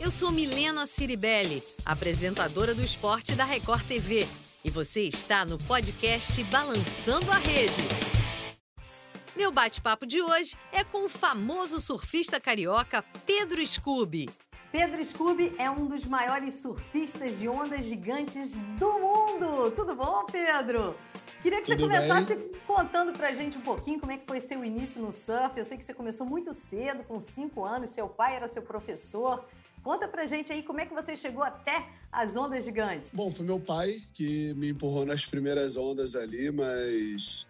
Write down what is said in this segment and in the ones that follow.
Eu sou Milena Ciribelli, apresentadora do esporte da Record TV. E você está no podcast Balançando a Rede. Meu bate-papo de hoje é com o famoso surfista carioca Pedro Scooby. Pedro Scooby é um dos maiores surfistas de ondas gigantes do mundo. Tudo bom, Pedro? Queria que Tudo você começasse bem? contando pra gente um pouquinho como é que foi seu início no surf. Eu sei que você começou muito cedo, com 5 anos, seu pai era seu professor. Conta pra gente aí como é que você chegou até as ondas gigantes. Bom, foi meu pai que me empurrou nas primeiras ondas ali, mas.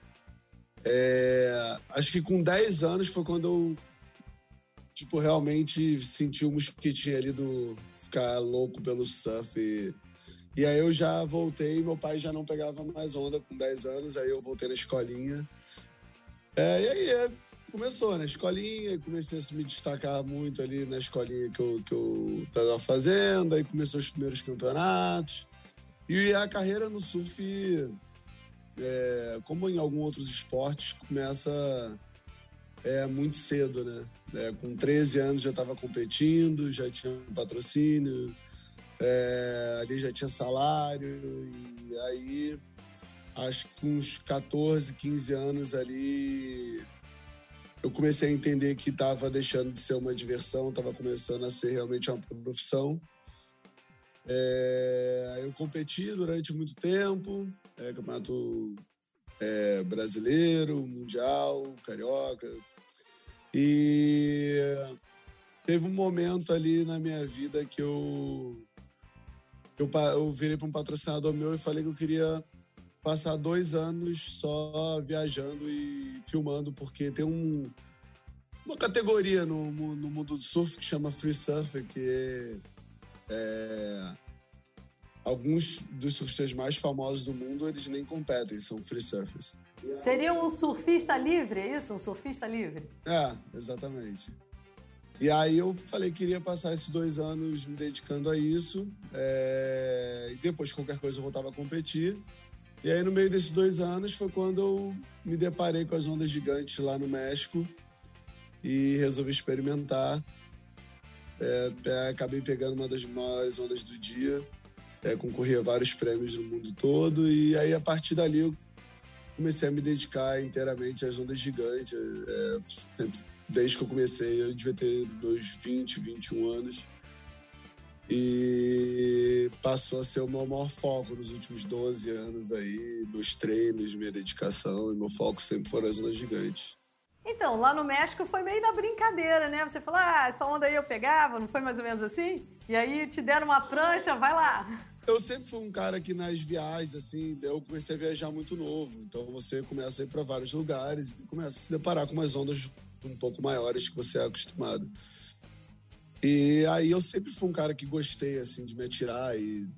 É, acho que com 10 anos foi quando eu, tipo, realmente senti o mosquitinho ali do ficar louco pelo surf. E, e aí eu já voltei, meu pai já não pegava mais onda com 10 anos, aí eu voltei na escolinha. É, e aí é, começou na escolinha, e comecei a me destacar muito ali na escolinha que eu, que eu tava fazendo, aí começou os primeiros campeonatos. E a carreira no surf, é, como em alguns outros esportes, começa é, muito cedo, né? É, com 13 anos já estava competindo, já tinha um patrocínio, é, ali já tinha salário, e aí acho que com uns 14, 15 anos ali eu comecei a entender que estava deixando de ser uma diversão, estava começando a ser realmente uma profissão. É, eu competi durante muito tempo, é, campeonato é, brasileiro, mundial, carioca. E teve um momento ali na minha vida que eu, eu, eu virei para um patrocinador meu e falei que eu queria passar dois anos só viajando e filmando, porque tem um, uma categoria no, no mundo do surf que chama Free Surfer, que é, é, alguns dos surfistas mais famosos do mundo, eles nem competem, são Free Surfers. Seria um surfista livre, é isso? Um surfista livre? É, exatamente. E aí eu falei que queria passar esses dois anos me dedicando a isso. É... E depois, qualquer coisa, eu voltava a competir. E aí, no meio desses dois anos, foi quando eu me deparei com as ondas gigantes lá no México e resolvi experimentar. É, é, acabei pegando uma das maiores ondas do dia, é, concorri a vários prêmios no mundo todo, e aí, a partir dali, eu comecei a me dedicar inteiramente às ondas gigantes. É, desde que eu comecei, eu devia ter meus 20, 21 anos. E passou a ser o meu maior foco nos últimos 12 anos aí, meus treinos, minha dedicação, e meu foco sempre foram as ondas gigantes. Então, lá no México foi meio da brincadeira, né? Você falou, ah, essa onda aí eu pegava, não foi mais ou menos assim? E aí te deram uma prancha, vai lá. Eu sempre fui um cara que nas viagens, assim, eu comecei a viajar muito novo. Então você começa a ir para vários lugares e começa a se deparar com umas ondas um pouco maiores que você é acostumado. E aí eu sempre fui um cara que gostei, assim, de me atirar e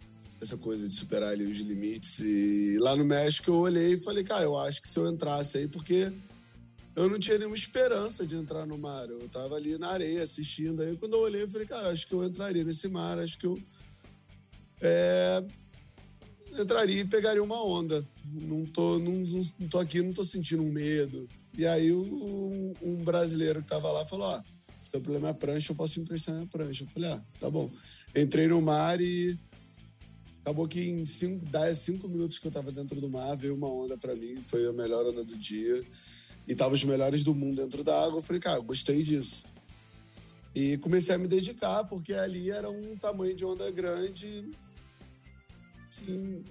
essa coisa de superar ali os limites. E lá no México eu olhei e falei, cara, eu acho que se eu entrasse aí, porque eu não tinha nenhuma esperança de entrar no mar. Eu tava ali na areia assistindo. Aí quando eu olhei, eu falei, cara, acho que eu entraria nesse mar, acho que eu é, entraria e pegaria uma onda. Não tô, não, não tô aqui, não tô sentindo um medo. E aí um, um brasileiro que tava lá falou, ó, se teu problema é a prancha, eu posso te emprestar minha prancha. Eu falei, ah, tá bom. Entrei no mar e acabou que em 5, 10, 5 minutos que eu tava dentro do mar, veio uma onda para mim, foi a melhor onda do dia. E tava os melhores do mundo dentro da água. Eu falei, cara, gostei disso. E comecei a me dedicar, porque ali era um tamanho de onda grande, assim,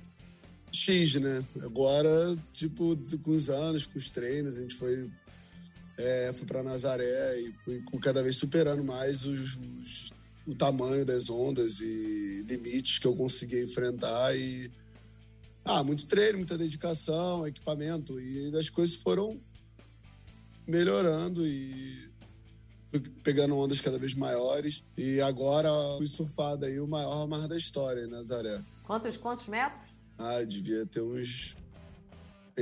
X, né? Agora, tipo, com os anos, com os treinos, a gente foi é, fui para Nazaré e fui cada vez superando mais os, os, o tamanho das ondas e limites que eu conseguia enfrentar e ah, muito treino, muita dedicação, equipamento e as coisas foram melhorando e fui pegando ondas cada vez maiores e agora fui surfado aí o maior mar da história em Nazaré. Quantos quantos metros? Ah, devia ter uns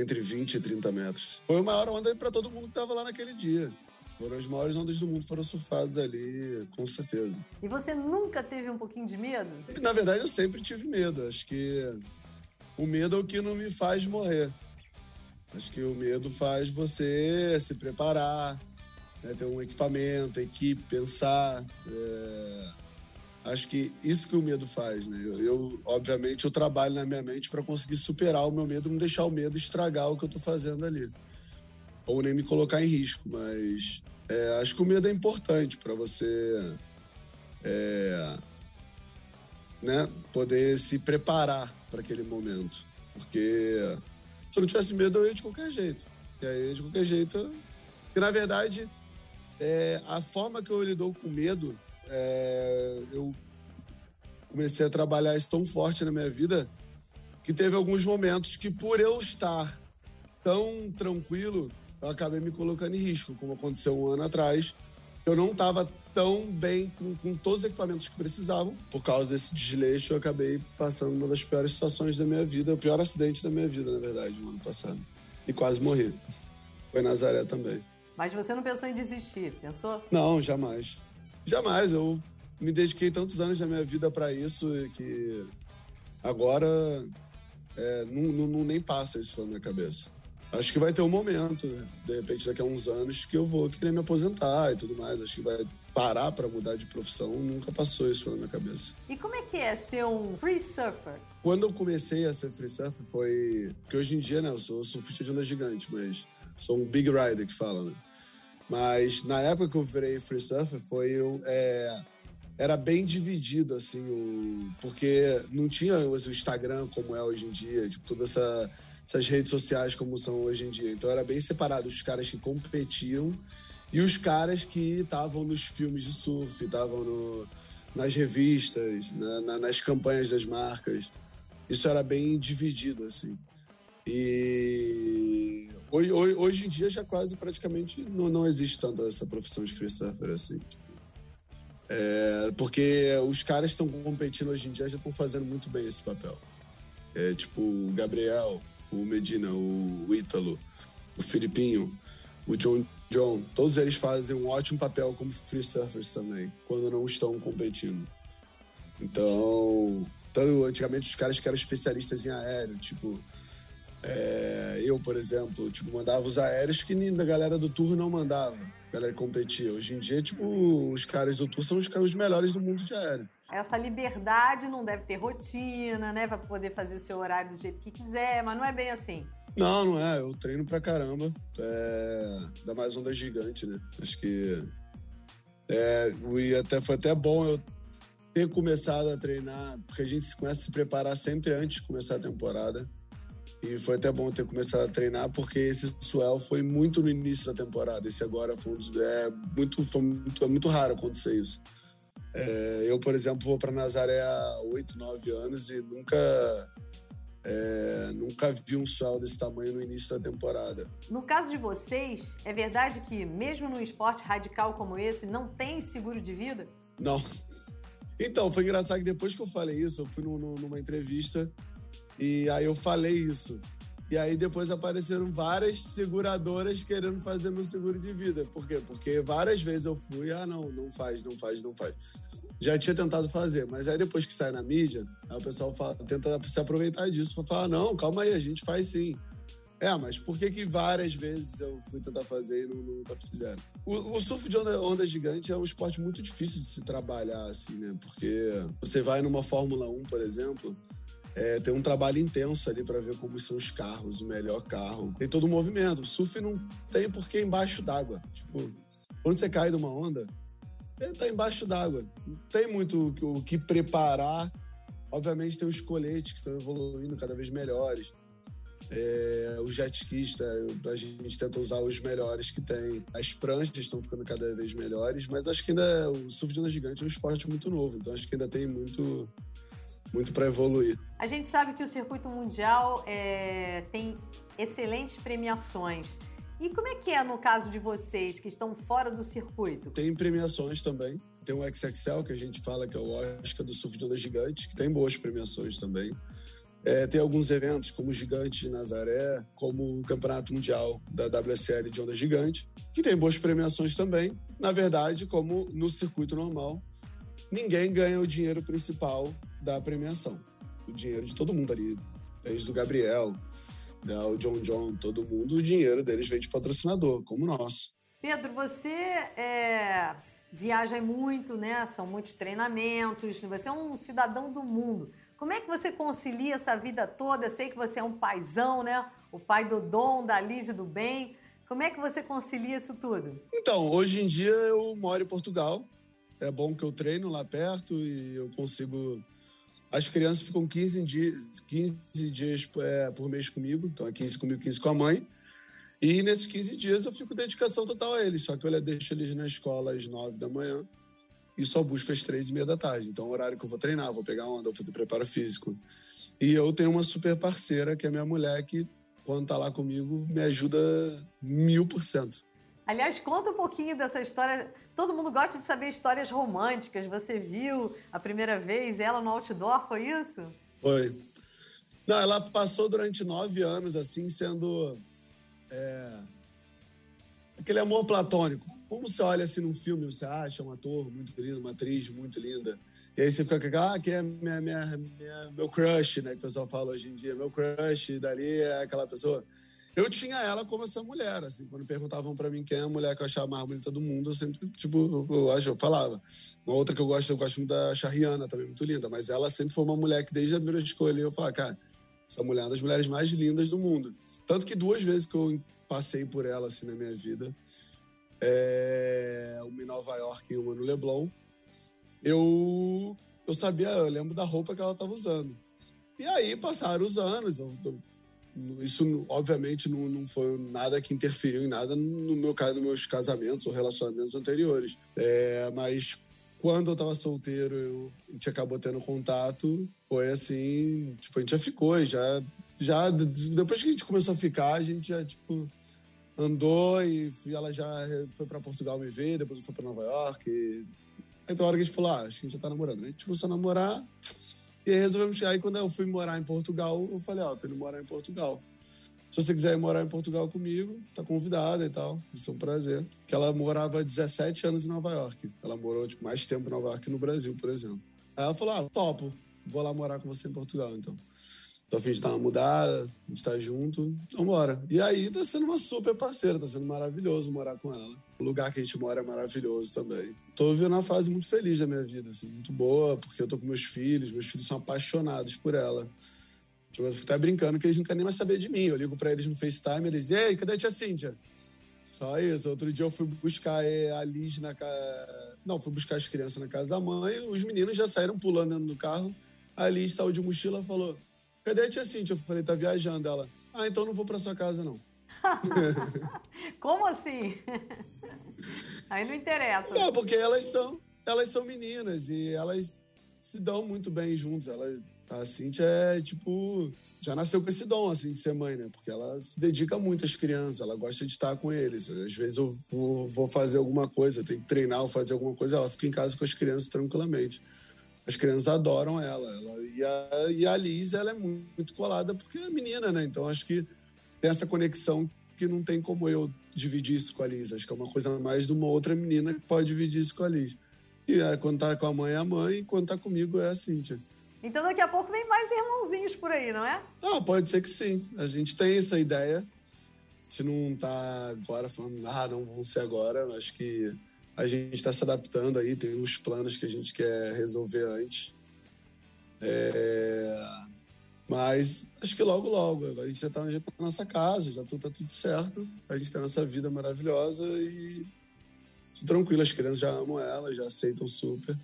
entre 20 e 30 metros. Foi a maior onda para todo mundo que estava lá naquele dia. Foram as maiores ondas do mundo, foram surfadas ali, com certeza. E você nunca teve um pouquinho de medo? Na verdade, eu sempre tive medo. Acho que o medo é o que não me faz morrer. Acho que o medo faz você se preparar, né, ter um equipamento, equipe, pensar. É... Acho que isso que o medo faz, né? Eu, eu obviamente, eu trabalho na minha mente para conseguir superar o meu medo, não deixar o medo estragar o que eu tô fazendo ali. Ou nem me colocar em risco, mas é, acho que o medo é importante para você é, né, poder se preparar para aquele momento. Porque se eu não tivesse medo, eu ia de qualquer jeito. E aí, de qualquer jeito. Porque, na verdade, é, a forma que eu lido com medo, é, eu comecei a trabalhar isso tão forte na minha vida que teve alguns momentos que, por eu estar tão tranquilo, eu acabei me colocando em risco, como aconteceu um ano atrás. Eu não estava tão bem com, com, todos os equipamentos que precisavam. Por causa desse desleixo, eu acabei passando uma das piores situações da minha vida, o pior acidente da minha vida, na verdade, no ano passado. E quase morri. Foi Nazaré também. Mas você não pensou em desistir, pensou? Não, jamais. Jamais. Eu me dediquei tantos anos da minha vida para isso que agora é, não, não, nem passa isso pela minha cabeça. Acho que vai ter um momento, de repente daqui a uns anos, que eu vou querer me aposentar e tudo mais. Acho que vai parar para mudar de profissão, nunca passou isso pela minha cabeça. E como é que é ser um free surfer? Quando eu comecei a ser free surfer foi... Porque hoje em dia, né, eu sou surfista de onda gigante, mas sou um big rider que fala, né? Mas na época que eu virei free surfer foi... É era bem dividido, assim, o... porque não tinha o Instagram como é hoje em dia, tipo, toda essa essas redes sociais como são hoje em dia. Então era bem separado os caras que competiam e os caras que estavam nos filmes de surf, estavam nas revistas, né, na, nas campanhas das marcas. Isso era bem dividido, assim. E hoje, hoje em dia já quase praticamente não, não existe tanto essa profissão de free surfer, assim. É, porque os caras estão competindo hoje em dia já estão fazendo muito bem esse papel. É, tipo o Gabriel, o Medina, o Ítalo, o Filipinho, o John John, todos eles fazem um ótimo papel como free surfers também, quando não estão competindo. Então, então antigamente os caras que eram especialistas em aéreo, tipo, é, eu, por exemplo, tipo, mandava os aéreos que a galera do tour não mandava, a galera que competia. Hoje em dia, tipo, os caras do tour são os, os melhores do mundo de aéreo. Essa liberdade não deve ter rotina, né? Pra poder fazer seu horário do jeito que quiser, mas não é bem assim. Não, não é. Eu treino pra caramba. É... Dá mais onda gigante, né? Acho que. É... E até, foi até bom eu ter começado a treinar, porque a gente começa a se preparar sempre antes de começar a temporada. E foi até bom ter começado a treinar, porque esse swell foi muito no início da temporada. Esse agora foi, é, muito, foi muito, é muito raro acontecer isso. É, eu, por exemplo, vou para Nazaré há oito, nove anos e nunca é, nunca vi um sol desse tamanho no início da temporada. No caso de vocês, é verdade que mesmo num esporte radical como esse, não tem seguro de vida? Não. Então, foi engraçado que depois que eu falei isso, eu fui numa entrevista e aí eu falei isso. E aí depois apareceram várias seguradoras querendo fazer meu seguro de vida. Por quê? Porque várias vezes eu fui, ah, não, não faz, não faz, não faz. Já tinha tentado fazer, mas aí depois que sai na mídia, o pessoal fala, tenta se aproveitar disso falar, não, calma aí, a gente faz sim. É, mas por que que várias vezes eu fui tentar fazer e não, nunca fizeram? O, o, surf de onda, onda gigante é um esporte muito difícil de se trabalhar, assim, né? Porque você vai numa Fórmula 1, por exemplo, é, tem um trabalho intenso ali para ver como são os carros, o melhor carro. Tem todo o movimento. O surf não tem porque embaixo d'água. Tipo, quando você cai de uma onda, ele tá embaixo d'água. Não tem muito o que preparar. Obviamente tem os coletes que estão evoluindo cada vez melhores. É, os jet skis, tá? a gente tenta usar os melhores que tem. As pranchas estão ficando cada vez melhores, mas acho que ainda o surf de onda gigante é um esporte muito novo, então acho que ainda tem muito muito para evoluir. A gente sabe que o circuito mundial é, tem excelentes premiações. E como é que é no caso de vocês que estão fora do circuito? Tem premiações também. Tem o XXL, que a gente fala que é o Oscar do surf de onda gigante, que tem boas premiações também. É, tem alguns eventos, como o Gigante de Nazaré, como o Campeonato Mundial da WSL de Onda Gigante, que tem boas premiações também. Na verdade, como no circuito normal, ninguém ganha o dinheiro principal da premiação. O dinheiro de todo mundo ali, desde o Gabriel, né, o John John, todo mundo, o dinheiro deles vem de patrocinador, como o nosso. Pedro, você é, viaja muito, né? São muitos treinamentos, você é um cidadão do mundo. Como é que você concilia essa vida toda? Eu sei que você é um paizão, né? O pai do Dom, da Liz e do Bem. Como é que você concilia isso tudo? Então, hoje em dia eu moro em Portugal. É bom que eu treino lá perto e eu consigo. As crianças ficam 15 dias, 15 dias é, por mês comigo, então é 15 comigo, 15 com a mãe. E nesses 15 dias eu fico dedicação total a eles, só que eu deixo eles na escola às 9 da manhã e só busco às 3 e meia da tarde. Então é o horário que eu vou treinar, vou pegar onda, vou fazer preparo físico. E eu tenho uma super parceira, que é minha mulher, que quando tá lá comigo, me ajuda mil por cento. Aliás, conta um pouquinho dessa história. Todo mundo gosta de saber histórias românticas. Você viu a primeira vez ela no outdoor, foi isso? Foi. Não, ela passou durante nove anos, assim, sendo. É, aquele amor platônico. Como você olha assim num filme, você acha um ator muito lindo, uma atriz muito linda. E aí você fica com ah, que é minha, minha, minha, meu crush, né? Que o pessoal fala hoje em dia, meu crush, dali é aquela pessoa. Eu tinha ela como essa mulher, assim, quando perguntavam para mim quem é a mulher que eu achava mais bonita do mundo, eu sempre, tipo, eu, acho, eu falava. Uma outra que eu gosto, eu gosto muito da Shariana, também muito linda, mas ela sempre foi uma mulher que desde a primeira escolha eu falava, cara, essa mulher é uma das mulheres mais lindas do mundo. Tanto que duas vezes que eu passei por ela, assim, na minha vida, é, uma em Nova York e uma no Leblon, eu, eu sabia, eu lembro da roupa que ela estava usando. E aí passaram os anos, eu, eu, isso obviamente não, não foi nada que interferiu em nada no meu caso, nos meus casamentos ou relacionamentos anteriores. É, mas quando eu estava solteiro, eu, a gente acabou tendo contato, foi assim, tipo, a gente já ficou, já, já depois que a gente começou a ficar, a gente já, tipo, andou e ela já foi para Portugal me ver, depois foi para Nova York, e tem uma hora que a gente falou, ah, acho que a gente já tá namorando. A gente começou a namorar e aí resolvemos. Aí quando eu fui morar em Portugal, eu falei, ó, oh, tô indo morar em Portugal. Se você quiser ir morar em Portugal comigo, tá convidada e tal. Isso é um prazer. Que ela morava 17 anos em Nova York. Ela morou tipo, mais tempo em Nova York que no Brasil, por exemplo. Aí ela falou, ah, topo. Vou lá morar com você em Portugal, então. Tô a fim de estar uma mudada, gente tá junto, então bora. E aí tá sendo uma super parceira, tá sendo maravilhoso morar com ela. O lugar que a gente mora é maravilhoso também. Tô vivendo uma fase muito feliz da minha vida, assim, muito boa, porque eu tô com meus filhos, meus filhos são apaixonados por ela. Tipo, eu fico até brincando que eles não querem nem mais saber de mim. Eu ligo pra eles no FaceTime, eles dizem, ei, cadê a tia Cíntia? Só isso. Outro dia eu fui buscar eh, a Liz na casa. Não, fui buscar as crianças na casa da mãe, os meninos já saíram pulando dentro do carro. A Liz saiu de mochila e falou: Cadê a tia Cintia? Eu falei, tá viajando. Ela, ah, então não vou pra sua casa, não. Como assim? Aí não interessa. Não, porque elas são, elas são meninas e elas se dão muito bem juntas. Ela, a Cintia é, tipo, já nasceu com esse dom, assim, de ser mãe, né? Porque ela se dedica muito às crianças, ela gosta de estar com eles. Às vezes eu vou, vou fazer alguma coisa, eu tenho que treinar ou fazer alguma coisa, ela fica em casa com as crianças tranquilamente as crianças adoram ela. ela e, a, e a Liz, ela é muito colada porque é menina, né? Então acho que tem essa conexão que não tem como eu dividir isso com a Liz. Acho que é uma coisa mais de uma outra menina que pode dividir isso com a Liz. E é, quando tá com a mãe é a mãe, e quando tá comigo é a Cíntia. Então daqui a pouco vem mais irmãozinhos por aí, não é? Ah, pode ser que sim. A gente tem essa ideia. A gente não tá agora falando, ah, não, vamos ser agora. Acho que a gente está se adaptando aí, tem uns planos que a gente quer resolver antes. É... Mas acho que logo, logo. A gente já está na nossa casa, já está tudo certo. A gente tem a nossa vida maravilhosa e tudo tranquilo. As crianças já amam ela, já aceitam super.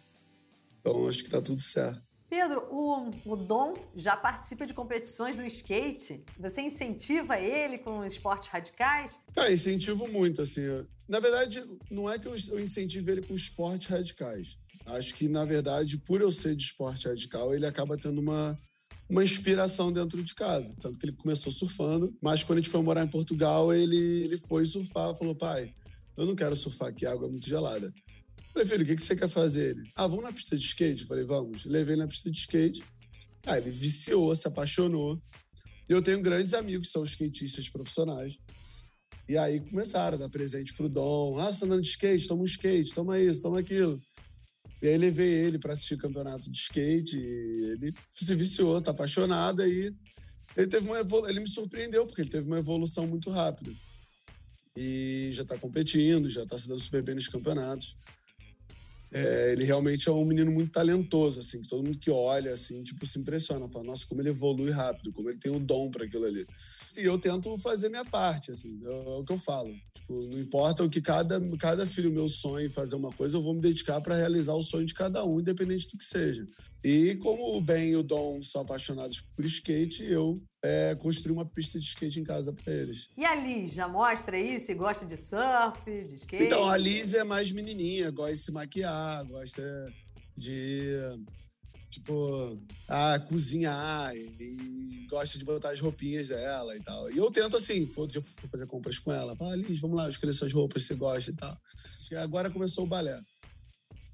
Então acho que está tudo certo. Pedro, o, o Dom já participa de competições do skate. Você incentiva ele com esportes radicais? Ah, incentivo muito, assim. Na verdade, não é que eu, eu incentivo ele com esportes radicais. Acho que, na verdade, por eu ser de esporte radical, ele acaba tendo uma, uma inspiração dentro de casa. Tanto que ele começou surfando, mas quando a gente foi morar em Portugal, ele, ele foi surfar. Falou, pai, eu não quero surfar aqui, a água é muito gelada. Falei, filho, o que, que você quer fazer? Ele, ah, vamos na pista de skate? Falei, vamos. Levei na pista de skate. Ah, ele viciou, se apaixonou. E eu tenho grandes amigos que são skatistas profissionais. E aí começaram a dar presente pro Dom. Ah, você tá andando de skate? Toma um skate, toma isso, toma aquilo. E aí levei ele para assistir o campeonato de skate. ele se viciou, tá apaixonado. Aí ele teve uma evolu... ele me surpreendeu, porque ele teve uma evolução muito rápida. E já tá competindo, já tá se dando super bem nos campeonatos. É, ele realmente é um menino muito talentoso, assim, que todo mundo que olha, assim, tipo, se impressiona, fala, nossa, como ele evolui rápido, como ele tem o um dom para aquilo ali. E eu tento fazer minha parte, assim, é, é o que eu falo. Tipo, não importa o que cada, cada filho meu sonha em fazer uma coisa, eu vou me dedicar para realizar o sonho de cada um, independente do que seja. E como o Ben e o Dom são apaixonados por skate, eu é, construí uma pista de skate em casa para eles. E a Liz, já mostra aí se gosta de surf, de skate? Então, a Liz é mais menininha, gosta de se maquiar, gosta de tipo, a cozinhar e gosta de botar as roupinhas dela e tal. E eu tento assim, outro dia fui fazer compras com ela. Fala, Liz, vamos lá, escolher suas roupas, você gosta e tal. E agora começou o balé.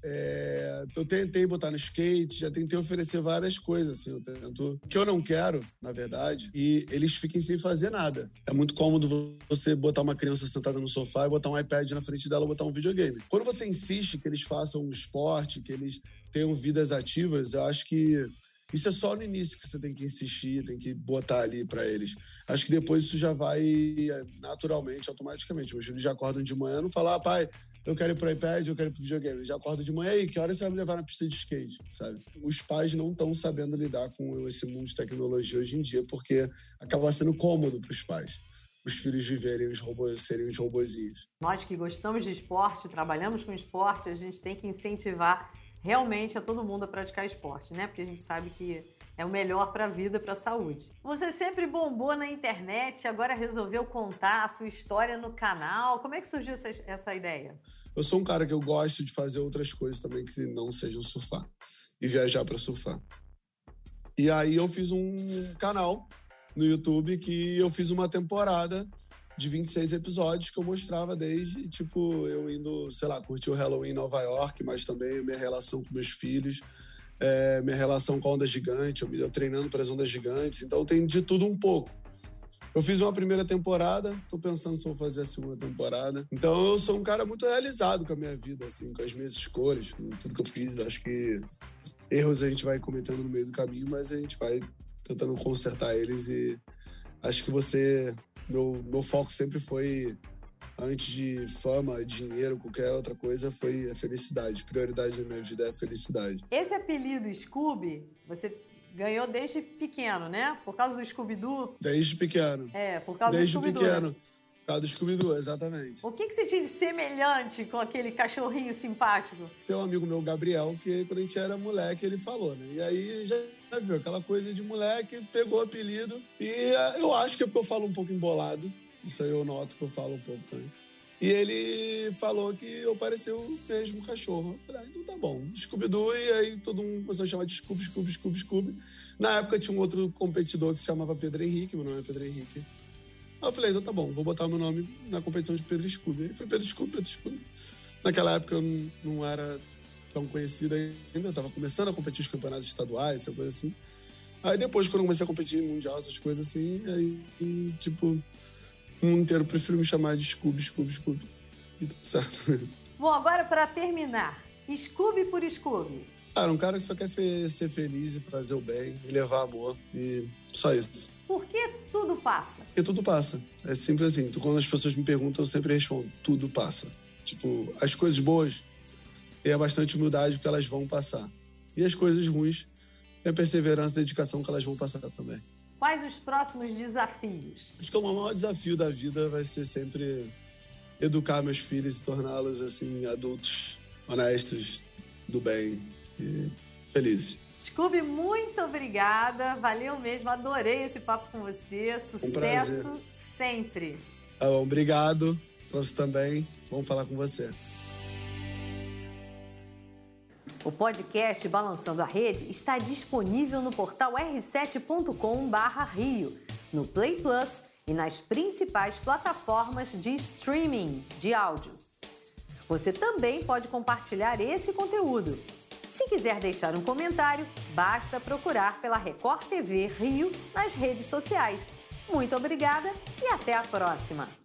É, eu tentei botar no skate, já tentei oferecer várias coisas, assim, eu tento. O que eu não quero, na verdade, e eles fiquem sem fazer nada. É muito cômodo você botar uma criança sentada no sofá e botar um iPad na frente dela, botar um videogame. Quando você insiste que eles façam um esporte, que eles tenham vidas ativas, eu acho que isso é só no início que você tem que insistir, tem que botar ali para eles. Acho que depois isso já vai é, naturalmente, automaticamente. Meus filhos já acordam de manhã, não falar, ah, pai, eu quero ir pro iPad, eu quero ir pro videogame. Eu já acordo de manhã, e que hora você vai me levar na pista de skate, sabe? Os pais não estão sabendo lidar com esse mundo de tecnologia hoje em dia, porque acaba sendo cômodo para os pais os filhos viverem os robôs, serem os robozinhos. Nós que gostamos de esporte, trabalhamos com esporte, a gente tem que incentivar realmente a todo mundo a praticar esporte, né? Porque a gente sabe que é o melhor para a vida, para a saúde. Você sempre bombou na internet, agora resolveu contar a sua história no canal. Como é que surgiu essa, essa ideia? Eu sou um cara que eu gosto de fazer outras coisas também que não sejam surfar e viajar para surfar. E aí eu fiz um canal no YouTube que eu fiz uma temporada de 26 episódios que eu mostrava desde, tipo, eu indo, sei lá, curtir o Halloween em Nova York, mas também minha relação com meus filhos, é, minha relação com a onda gigante, eu, eu treinando para as ondas gigantes, então tem de tudo um pouco. Eu fiz uma primeira temporada, tô pensando se vou fazer a segunda temporada. Então eu sou um cara muito realizado com a minha vida, assim, com as minhas escolhas, com tudo que eu fiz. Acho que erros a gente vai cometendo no meio do caminho, mas a gente vai tentando consertar eles e acho que você. Meu, meu foco sempre foi antes de fama, dinheiro, qualquer outra coisa, foi a felicidade. Prioridade da minha vida é a felicidade. Esse apelido Scooby, você ganhou desde pequeno, né? Por causa do Scooby-Doo? Desde pequeno. É, por causa desde do Scooby-Doo. Desde né? pequeno. Por causa do Scooby-Doo, exatamente. O que, que você tinha de semelhante com aquele cachorrinho simpático? Tem um amigo meu, Gabriel, que quando a gente era moleque, ele falou, né? E aí já viu aquela coisa de moleque, pegou o apelido. E eh, eu acho que é porque eu falo um pouco embolado. Isso aí eu noto que eu falo um pouco também. E ele falou que eu parecia o mesmo cachorro. Eu falei, ah, então tá bom. Scooby-Doo, e aí todo mundo começou a chamar de Scooby, Scooby, Scooby, Scooby. Na época tinha um outro competidor que se chamava Pedro Henrique, meu nome é Pedro Henrique. Aí eu falei, então tá bom, vou botar meu nome na competição de Pedro Scooby. Ele foi Pedro Scooby, Pedro Scooby. Naquela época eu não, não era tão conhecido ainda, eu tava começando a competir os campeonatos estaduais, essa coisa assim. Aí depois, quando eu comecei a competir em mundial, essas coisas assim, aí, tipo, o mundo inteiro prefiro me chamar de Scooby, Scooby, Scooby. E tudo certo. Bom, agora para terminar, Scooby por Scooby. Cara, um cara que só quer ser feliz e fazer o bem e levar amor. E só isso. Por que tudo passa? Porque tudo passa. É simples assim. Quando as pessoas me perguntam, eu sempre respondo: tudo passa. Tipo, as coisas boas, tenha bastante humildade porque elas vão passar. E as coisas ruins, tenha perseverança e dedicação que elas vão passar também. Quais os próximos desafios? Acho que o maior desafio da vida vai ser sempre educar meus filhos e torná-los assim adultos, honestos, do bem e felizes. Scooby, muito obrigada. Valeu mesmo, adorei esse papo com você. Sucesso um sempre. Tá bom, obrigado. Você também. Vamos falar com você. O podcast Balançando a Rede está disponível no portal r7.com/rio, no Play Plus e nas principais plataformas de streaming de áudio. Você também pode compartilhar esse conteúdo. Se quiser deixar um comentário, basta procurar pela Record TV Rio nas redes sociais. Muito obrigada e até a próxima!